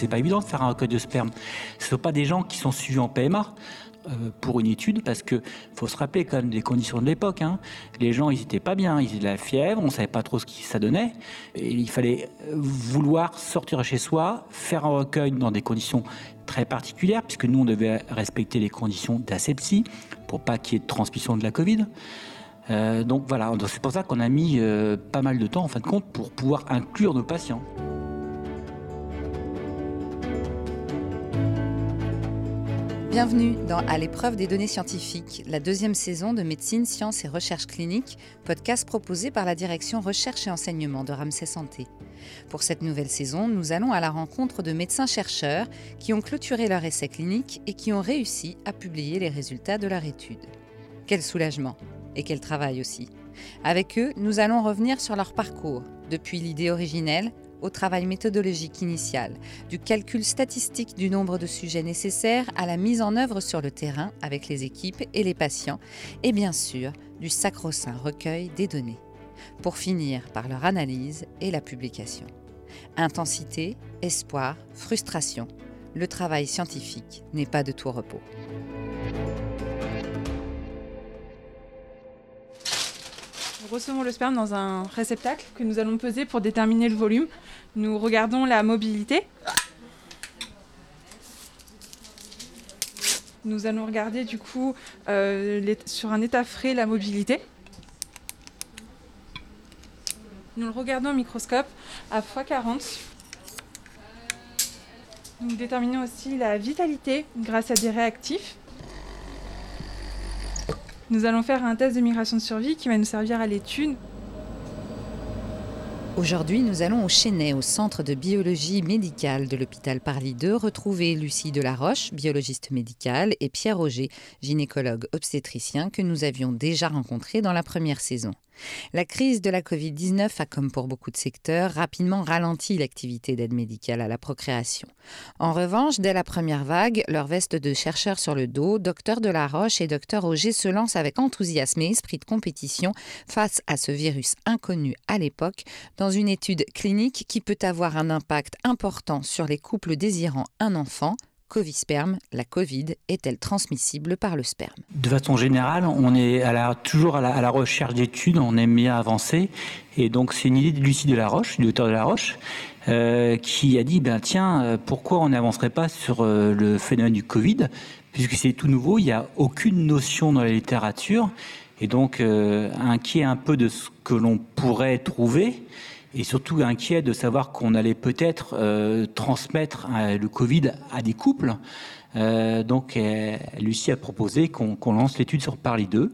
C'est pas évident de faire un recueil de sperme. Ce ne sont pas des gens qui sont suivis en PMA. Euh, pour une étude parce que faut se rappeler quand même des conditions de l'époque. Hein. Les gens, ils étaient pas bien, ils avaient de la fièvre, on savait pas trop ce que ça donnait. Il fallait vouloir sortir de chez soi, faire un recueil dans des conditions très particulières, puisque nous, on devait respecter les conditions d'asepsie pour pas qu'il y ait de transmission de la Covid. Euh, donc voilà, c'est pour ça qu'on a mis euh, pas mal de temps en fin de compte pour pouvoir inclure nos patients. Bienvenue dans À l'épreuve des données scientifiques, la deuxième saison de médecine, sciences et recherche clinique, podcast proposé par la direction recherche et enseignement de Ramsey Santé. Pour cette nouvelle saison, nous allons à la rencontre de médecins-chercheurs qui ont clôturé leur essai clinique et qui ont réussi à publier les résultats de leur étude. Quel soulagement et quel travail aussi. Avec eux, nous allons revenir sur leur parcours, depuis l'idée originelle au travail méthodologique initial, du calcul statistique du nombre de sujets nécessaires à la mise en œuvre sur le terrain avec les équipes et les patients, et bien sûr du sacro-saint recueil des données, pour finir par leur analyse et la publication. Intensité, espoir, frustration, le travail scientifique n'est pas de tout repos. Recevons le sperme dans un réceptacle que nous allons peser pour déterminer le volume. Nous regardons la mobilité. Nous allons regarder du coup euh, sur un état frais la mobilité. Nous le regardons au microscope à x40. Nous déterminons aussi la vitalité grâce à des réactifs. Nous allons faire un test de migration de survie qui va nous servir à l'étude. Aujourd'hui, nous allons au Chênay, au centre de biologie médicale de l'hôpital Parly 2, retrouver Lucie Delaroche, biologiste médicale, et Pierre Roger, gynécologue obstétricien, que nous avions déjà rencontré dans la première saison. La crise de la Covid-19 a, comme pour beaucoup de secteurs, rapidement ralenti l'activité d'aide médicale à la procréation. En revanche, dès la première vague, leur veste de chercheurs sur le dos, Docteur Delaroche et Docteur Auger se lancent avec enthousiasme et esprit de compétition face à ce virus inconnu à l'époque dans une étude clinique qui peut avoir un impact important sur les couples désirant un enfant, Covisperme, la Covid est-elle transmissible par le sperme? De façon générale, on est toujours à la, recherche d'études, on aime bien avancer. Et donc, c'est une idée de Lucie Delaroche, du docteur Delaroche, euh, qui a dit ben, tiens, euh, pourquoi on n'avancerait pas sur euh, le phénomène du Covid? Puisque c'est tout nouveau, il n'y a aucune notion dans la littérature. Et donc, inquiet un peu de ce que l'on pourrait trouver et surtout inquiet de savoir qu'on allait peut-être euh, transmettre euh, le Covid à des couples. Euh, donc, Lucie a proposé qu'on lance l'étude sur Parly 2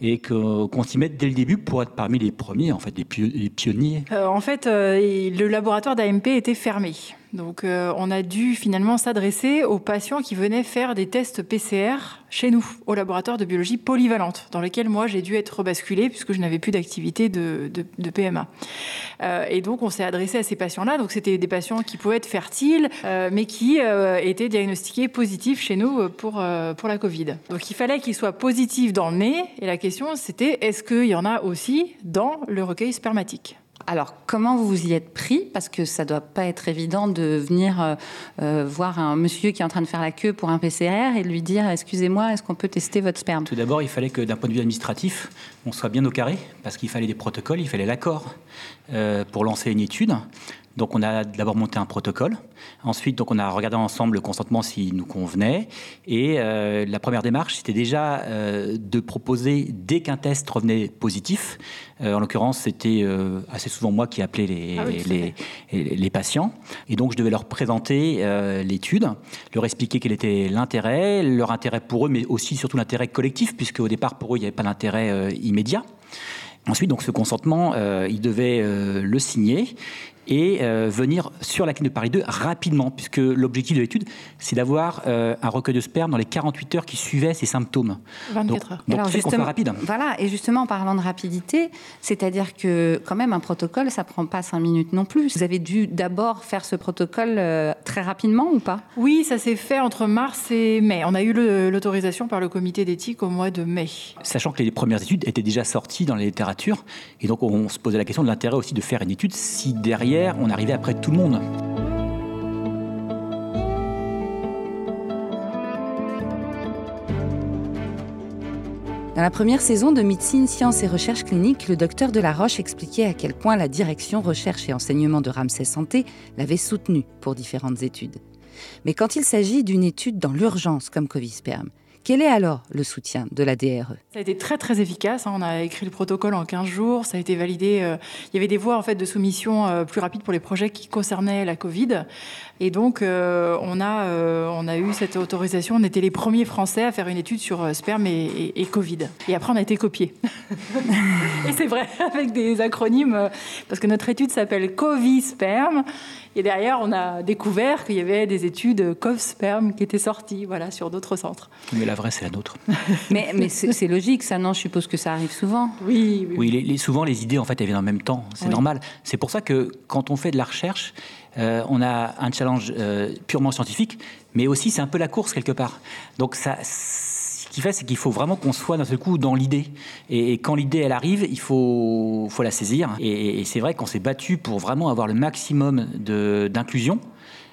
et qu'on s'y mette dès le début pour être parmi les premiers, en fait, les, pionniers. en fait, le laboratoire d'AMP était fermé. Donc euh, on a dû finalement s'adresser aux patients qui venaient faire des tests PCR chez nous, au laboratoire de biologie polyvalente, dans lequel moi j'ai dû être rebasculée puisque je n'avais plus d'activité de, PMA. Euh, et donc on s'est adressé à ces patients-là. Donc c'était des patients qui pouvaient être fertiles, euh, mais qui étaient diagnostiqués positifs chez nous pour, pour la Covid. Donc il fallait qu'ils soient positifs dans le nez. Et la c'était est-ce qu'il y en a aussi dans le recueil spermatique alors, comment vous vous y êtes pris? Parce que ça ne doit pas être évident de venir euh, euh, voir un monsieur qui est en train de faire la queue pour un PCR et lui dire Excusez-moi, est-ce qu'on peut tester votre sperme? Tout d'abord, il fallait que d'un point de vue administratif, on soit bien au carré, parce qu'il fallait des protocoles, il fallait l'accord euh, pour lancer une étude. Donc on a d'abord monté un protocole. Ensuite, donc on a regardé ensemble le consentement s'il nous convenait. Et euh, la première démarche, c'était déjà euh, de proposer dès qu'un test revenait positif. Euh, en l'occurrence, c'était assez souvent moi qui appelais les, ah les, les, patients. Et donc je devais leur présenter l'étude, leur expliquer quel était l'intérêt, leur intérêt pour eux, mais aussi surtout l'intérêt collectif, puisque au départ pour eux il n'y avait pas d'intérêt immédiat. Ensuite, donc ce consentement, euh, il devait le signer et euh, venir sur la clinique de Paris 2 rapidement, puisque l'objectif de l'étude, c'est d'avoir euh, un recueil de sperme dans les 48 heures qui suivaient ces symptômes. 24 heures. Donc, Alors justement, rapide. Voilà, et justement en parlant de rapidité, c'est-à-dire que quand même un protocole, ça prend pas 5 minutes non plus. Vous avez dû d'abord faire ce protocole euh, très rapidement ou pas? Oui, ça s'est fait entre mars et mai. On a eu l'autorisation par le comité d'éthique au mois de mai. Sachant que les premières études étaient déjà sorties dans la littérature, et donc on se posait la question de l'intérêt aussi de faire une étude si derrière on arrivait après tout le monde. Dans la première saison de Médecine, Sciences et Recherche clinique, le docteur Delaroche expliquait à quel point la direction Recherche et Enseignement de Ramsay Santé l'avait soutenu pour différentes études. Mais quand il s'agit d'une étude dans l'urgence comme Covisperm, quel est alors le soutien de la DRE Ça a été très très efficace. Hein. On a écrit le protocole en 15 jours. Ça a été validé. Euh, il y avait des voies en fait de soumission euh, plus rapides pour les projets qui concernaient la Covid. Et donc euh, on a on a eu cette autorisation. On était les premiers Français à faire une étude sur sperme et, et, Covid. Et après on a été copiés. et c'est vrai avec des acronymes parce que notre étude s'appelle Covisperm et derrière, on a découvert qu'il y avait des études CovSperm qui étaient sorties voilà, sur d'autres centres. Mais la vraie, c'est la nôtre. mais mais c'est logique, ça, non? Je suppose que ça arrive souvent. Oui, oui. les, souvent, les idées, en fait, elles viennent en même temps. C'est normal. C'est pour ça que quand on fait de la recherche, euh, on a un challenge euh, purement scientifique, mais aussi c'est un peu la course quelque part. Donc ce qui fait, c'est qu'il faut vraiment qu'on soit d'un seul coup dans l'idée. Et, quand l'idée, elle arrive, il faut, faut la saisir. Et, et c'est vrai qu'on s'est battu pour vraiment avoir le maximum d'inclusion.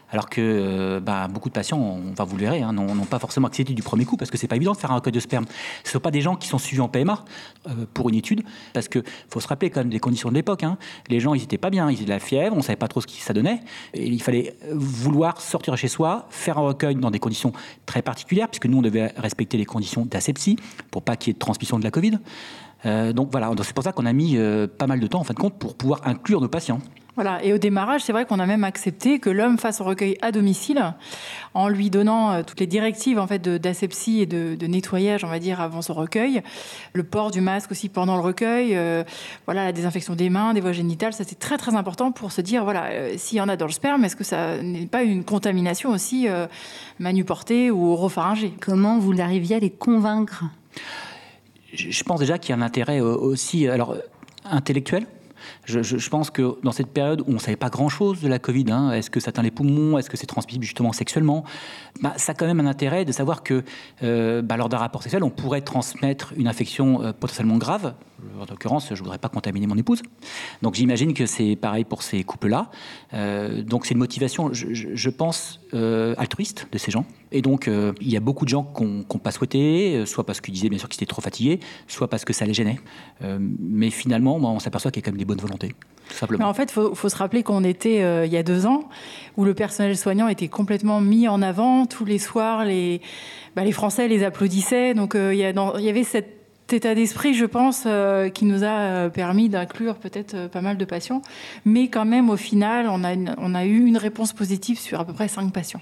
Alors que euh, bah, beaucoup de patients, on va vous le verrez, hein, n'ont pas forcément accès du premier coup parce que c'est pas évident de faire un recueil de sperme. Ce ne sont pas des gens qui sont suivis en PMA euh, pour une étude parce que faut se rappeler quand même des conditions de l'époque. Hein. Les gens, ils n'étaient pas bien, ils avaient de la fièvre, on savait pas trop ce que ça donnait. Et il fallait vouloir sortir chez soi, faire un recueil dans des conditions très particulières puisque nous, on devait respecter les conditions d'asepsie pour pas qu'il y ait de transmission de la Covid. Euh, donc voilà, c'est pour ça qu'on a mis pas mal de temps en fin de compte pour pouvoir inclure nos patients. Voilà. Et au démarrage, c'est vrai qu'on a même accepté que l'homme fasse un recueil à domicile, en lui donnant euh, toutes les directives en fait d'asepsie et de, nettoyage, on va dire, avant son recueil, le port du masque aussi pendant le recueil, euh, voilà, la désinfection des mains, des voies génitales, ça c'est très très important pour se dire voilà, euh, s'il y en a dans le sperme, est-ce que ça n'est pas une contamination aussi manuportée ou oropharyngée Comment vous arriviez à les convaincre? Je pense déjà qu'il y a un intérêt aussi, alors intellectuel je, pense que dans cette période où on ne savait pas grand-chose de la Covid, hein, est-ce que ça atteint les poumons, est-ce que c'est transmissible justement sexuellement, bah, ça a quand même un intérêt de savoir que euh, bah, lors d'un rapport sexuel, on pourrait transmettre une infection euh, potentiellement grave. En l'occurrence, je ne voudrais pas contaminer mon épouse. Donc j'imagine que c'est pareil pour ces couples-là. Euh, donc c'est une motivation, je, pense, altruiste de ces gens. Et donc il y a beaucoup de gens qui n'ont pas souhaité, soit parce qu'ils disaient bien sûr qu'ils étaient trop fatigués, soit parce que ça les gênait. mais finalement, on s'aperçoit qu'il y a quand même des bonnes volontés. Mais en fait, il faut, se rappeler qu'on était euh, il y a deux ans, où le personnel soignant était complètement mis en avant. Tous les soirs, les, bah, les Français les applaudissaient. Donc euh, il, y avait cet état d'esprit, je pense, euh, qui nous a permis d'inclure peut-être pas mal de patients. Mais quand même, au final, on a, on a eu une réponse positive sur à peu près cinq patients.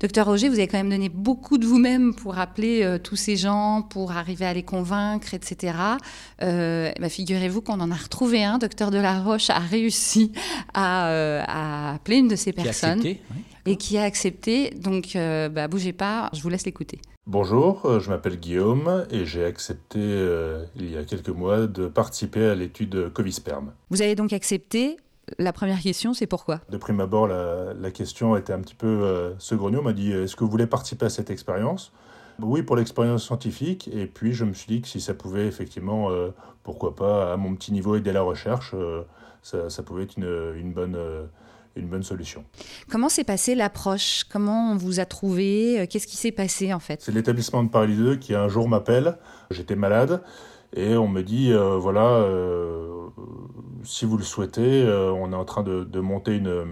Docteur Roger, vous avez quand même donné beaucoup de vous-même pour appeler euh, tous ces gens, pour arriver à les convaincre, etc. Euh, bah, figurez-vous qu'on en a retrouvé un. Docteur Delaroche a réussi à, euh, appeler une de ces personnes. Et qui a accepté. Donc, bah, bougez pas, je vous laisse l'écouter. Bonjour, je m'appelle Guillaume et j'ai accepté il y a quelques mois de participer à l'étude Covisperm. Vous avez donc accepté la première question, c'est pourquoi? De prime abord, la, question était un petit peu euh, On m'a dit Est-ce que vous voulez participer à cette expérience? Oui, pour l'expérience scientifique. Et puis, je me suis dit que si ça pouvait effectivement, euh, pourquoi pas, à mon petit niveau, aider la recherche, euh, ça, pouvait être une, bonne. Euh, une bonne solution. Comment s'est passée l'approche? Comment on vous a trouvé? Qu'est-ce qui s'est passé en fait? C'est l'établissement de Paris 2 qui un jour m'appelle. J'étais malade et on me dit voilà, si vous le souhaitez, euh, on est en train de, monter une,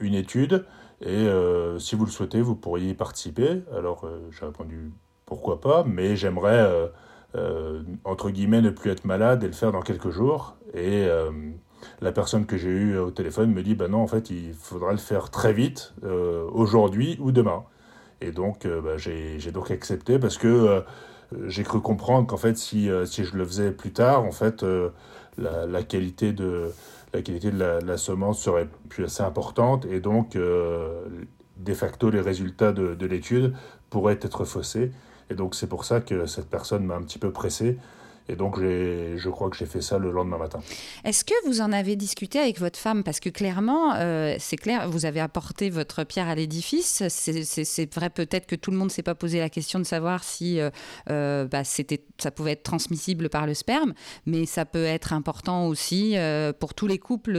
une, étude et euh, si vous le souhaitez, vous pourriez y participer. Alors euh, j'ai répondu pourquoi pas, mais j'aimerais entre guillemets ne plus être malade et le faire dans quelques jours. Et la personne que j'ai eue au téléphone me dit ben non, en fait, il faudra le faire très vite, aujourd'hui ou demain. Et donc bah, j'ai donc accepté parce que j'ai cru comprendre qu'en fait, si, si je le faisais plus tard, en fait, la, qualité de la qualité de la, semence serait plus assez importante et donc euh, de facto les résultats de l'étude pourraient être faussés et donc c'est pour ça que cette personne m'a un petit peu pressé Et donc, je crois que j'ai fait ça le lendemain matin. Est-ce que vous en avez discuté avec votre femme? Parce que clairement, euh, c'est clair, vous avez apporté votre pierre à l'édifice. C'est vrai peut-être que tout le monde ne s'est pas posé la question de savoir si euh, euh, bah, ça pouvait être transmissible par le sperme, mais ça peut être important aussi pour tous les couples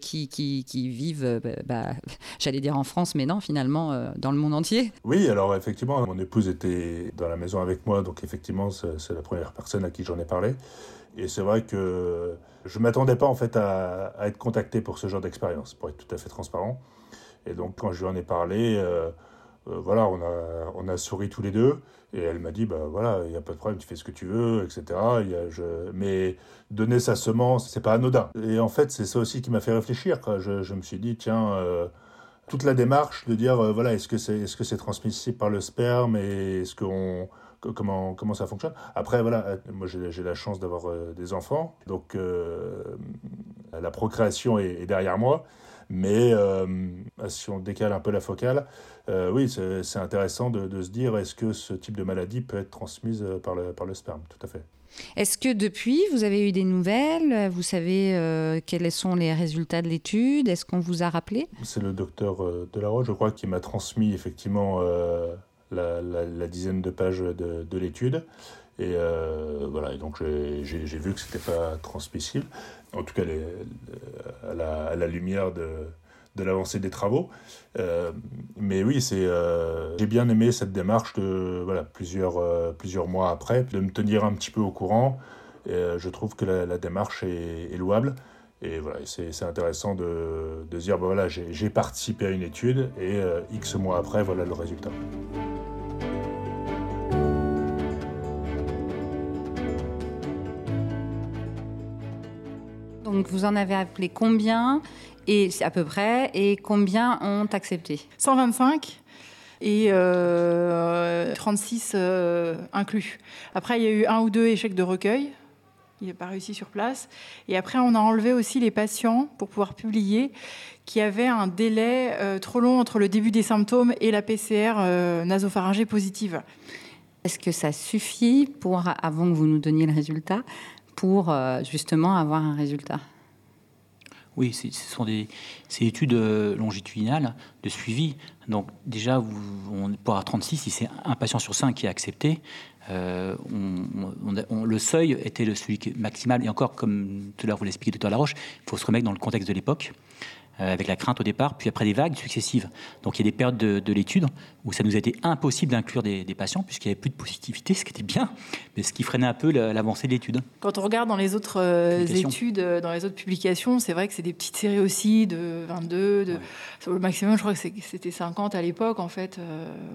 qui, qui, vivent, bah, j'allais dire en France, mais non, finalement, dans le monde entier. Oui, alors effectivement, mon épouse était dans la maison avec moi, donc effectivement, c'est la première personne à qui j'en ai parlé. Et c'est vrai que je ne m'attendais pas en fait à, être contacté pour ce genre d'expérience, pour être tout à fait transparent. Et donc quand je lui en ai parlé, euh, euh, voilà, on a, on a souri tous les deux. Et elle m'a dit, bah voilà, il n'y a pas de problème, tu fais ce que tu veux, etc. Mais donner sa semence, c'est pas anodin. Et en fait, c'est ça aussi qui m'a fait réfléchir. Je, je, me suis dit, tiens, euh, toute la démarche de dire, voilà, est-ce que c'est est -ce c'est transmissible par le sperme et est-ce qu'on comment, comment ça fonctionne. Après, voilà, euh, moi j'ai la chance d'avoir euh, des enfants, donc euh, la procréation est, derrière moi. Mais si on décale un peu la focale, oui, c'est intéressant de, se dire est-ce que ce type de maladie peut être transmise par le, par le sperme? Tout à fait. Est-ce que depuis, vous avez eu des nouvelles? Vous savez quels sont les résultats de l'étude? Est-ce qu'on vous a rappelé? C'est le docteur Delaroche, je crois, qui m'a transmis effectivement la, dizaine de pages de, l'étude. Et euh, voilà, et donc j'ai vu que c'était pas transmissible, en tout cas à, la, lumière de, de l'avancée des travaux. Euh, mais oui, euh, j'ai bien aimé cette démarche de voilà plusieurs plusieurs mois après de me tenir un petit peu au courant. Je trouve que la, démarche est, louable. Et voilà, c'est intéressant de, de dire, voilà, j'ai participé à une étude et X mois après, voilà le résultat. Donc vous en avez appelé combien et à peu près et combien ont accepté 125 et 36 euh, euh, inclus. Après, il y a eu un ou deux échecs de recueil. Il n'est pas réussi sur place. Et après, on a enlevé aussi les patients pour pouvoir publier qui avaient un délai euh, trop long entre le début des symptômes et la PCR nasopharyngée positive. Est-ce que ça suffit pour, avant que vous nous donniez le résultat, pour euh, justement avoir un résultat oui, ce sont des études euh, longitudinales de suivi. Donc déjà, vous, on, pour avoir 36, si c'est un patient sur cinq qui est accepté, euh, on, le seuil était le celui maximal. Et encore, comme tout à l'heure vous l'expliquez, docteur Laroche, il faut se remettre dans le contexte de l'époque. Euh, avec la crainte au départ, puis après des vagues successives. Donc il y a des périodes de, l'étude où ça nous a été impossible d'inclure des, patients puisqu'il n'y avait plus de positivité, ce qui était bien, mais ce qui freinait un peu l'avancée de l'étude. Quand on regarde dans les autres euh, études, euh, dans les autres publications, c'est vrai que c'est des petites séries aussi de 22, de, le maximum, je crois que c'était 50 à l'époque en fait.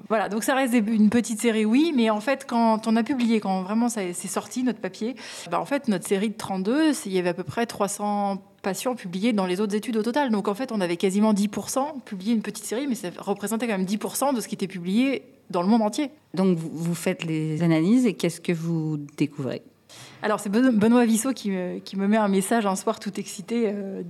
voilà, donc ça reste une petite série, oui, mais en fait quand on a publié, quand vraiment c'est sorti notre papier, bah, en fait notre série de 32, il y avait à peu près 300 patients publiés dans les autres études au total. Donc en fait, on avait quasiment 10% publié une petite série, mais ça représentait quand même 10% de ce qui était publié dans le monde entier. Donc vous faites les analyses et qu'est-ce que vous découvrez? Alors, c'est Benoît Vissot qui me, qui me, met un message un soir tout excité euh,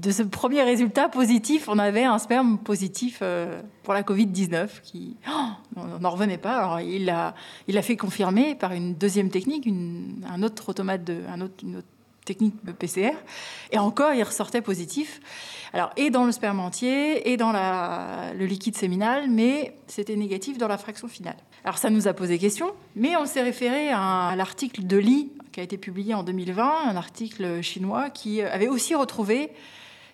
de ce premier résultat positif. On avait un sperme positif euh, pour la Covid-19 qui. Oh, on n'en revenait pas. Alors, il l'a il a fait confirmer par une deuxième technique, un autre automate, de, un autre, une autre technique PCR. Et encore, il ressortait positif. Alors, et dans le sperme entier, et dans la, le liquide séminal, mais c'était négatif dans la fraction finale. Alors, ça nous a posé question, mais on s'est référé à, l'article de Li, qui a été publié en 2020, un article chinois qui avait aussi retrouvé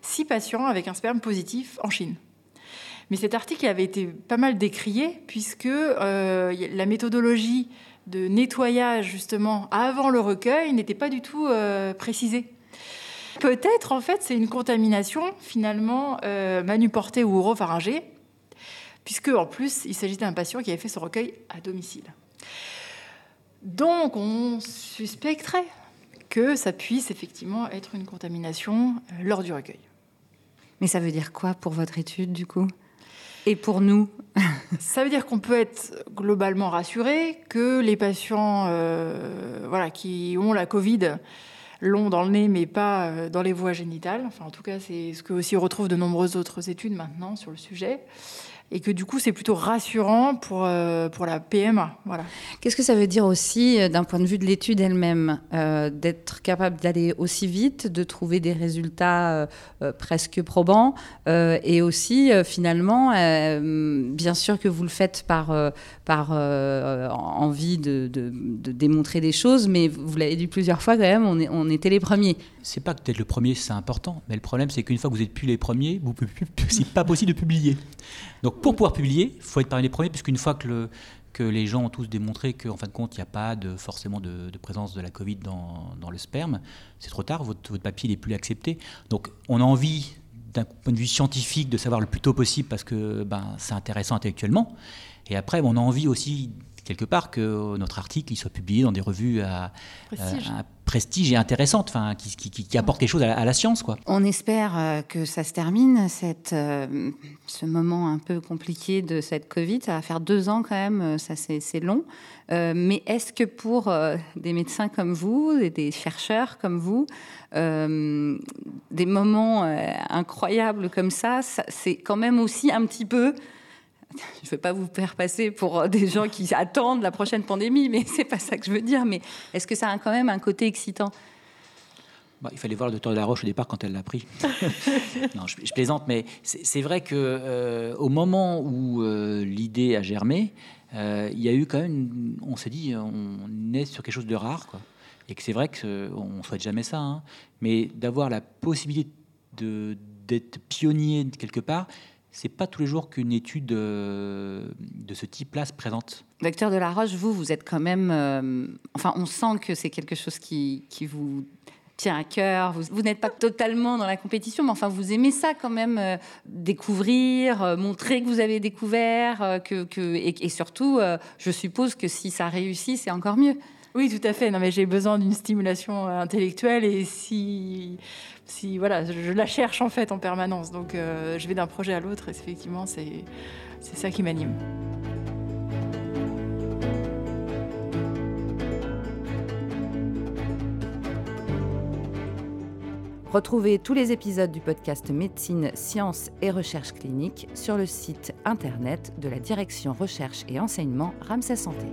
six patients avec un sperme positif en Chine. Mais cet article avait été pas mal décrié, puisque euh, la méthodologie de nettoyage justement avant le recueil n'était pas du tout euh, précisé. Peut-être en fait c'est une contamination finalement euh, manuportée ou oropharyngée, puisque en plus il s'agit d'un patient qui avait fait son recueil à domicile. Donc on suspecterait que ça puisse effectivement être une contamination euh, lors du recueil. Mais ça veut dire quoi pour votre étude du coup? Et pour nous Ça veut dire qu'on peut être globalement rassuré que les patients euh, voilà, qui ont la Covid l'ont dans le nez, mais pas euh, dans les voies génitales. Enfin, en tout cas, c'est ce que aussi retrouve de nombreuses autres études maintenant sur le sujet. Et que du coup c'est plutôt rassurant pour, euh, pour la PMA. Voilà. Qu'est-ce que ça veut dire aussi euh, d'un point de vue de l'étude elle-même, euh, d'être capable d'aller aussi vite, de trouver des résultats presque probants, et aussi finalement, bien sûr que vous le faites par, par envie de, de, de, démontrer des choses, mais vous l'avez dit plusieurs fois quand même, on, est, on était les premiers. C'est pas que être le premier, c'est important, mais le problème c'est qu'une fois que vous n'êtes plus les premiers, vous c'est pas possible de publier. Donc pour pouvoir publier, il faut être parmi les premiers, puisqu'une fois que, le, que les gens ont tous démontré qu'en fin de compte, il n'y a pas forcément de, présence de la Covid dans, le sperme, c'est trop tard, votre, votre papier n'est plus accepté. Donc on a envie, d'un point de vue scientifique, de savoir le plus tôt possible, parce que ben, c'est intéressant intellectuellement. Et après, on a envie aussi quelque part que notre article il soit publié dans des revues à prestige, à prestige et intéressantes, enfin, qui, qui, qui, apportent quelque chose à la, science. Quoi. On espère euh, que ça se termine, cette, euh, ce moment un peu compliqué de cette Covid. Ça va faire deux ans quand même, euh, ça c'est long. mais est-ce que pour des médecins comme vous, et des chercheurs comme vous, des moments incroyables comme ça, ça c'est quand même aussi un petit peu je ne veux pas vous faire passer pour des gens qui attendent la prochaine pandémie, mais c'est pas ça que je veux dire. Mais est-ce que ça a quand même un côté excitant? Bah, il fallait voir le docteur de la Roche au départ quand elle l'a pris. non, je, plaisante, mais c'est vrai que euh, au moment où euh, l'idée a germé, euh, il y a eu quand même, on s'est dit, on est sur quelque chose de rare, quoi. Et que c'est vrai qu'on ne souhaite jamais ça, hein. mais d'avoir la possibilité d'être pionnier quelque part, c'est pas tous les jours qu'une étude euh, de ce type-là se présente. Docteur de la Roche, vous, vous êtes quand même. Euh, enfin, on sent que c'est quelque chose qui, vous tient à cœur. Vous, n'êtes pas totalement dans la compétition, mais enfin, vous aimez ça quand même, euh, découvrir, montrer que vous avez découvert, que, que et, surtout, je suppose que si ça réussit, c'est encore mieux. Oui, tout à fait. Mais j'ai besoin d'une stimulation intellectuelle et si si voilà, je la cherche en fait en permanence. Donc euh, je vais d'un projet à l'autre et effectivement c'est ça qui m'anime. Retrouvez tous les épisodes du podcast Médecine, Sciences et Recherche clinique sur le site internet de la Direction Recherche et Enseignement Ramsey Santé.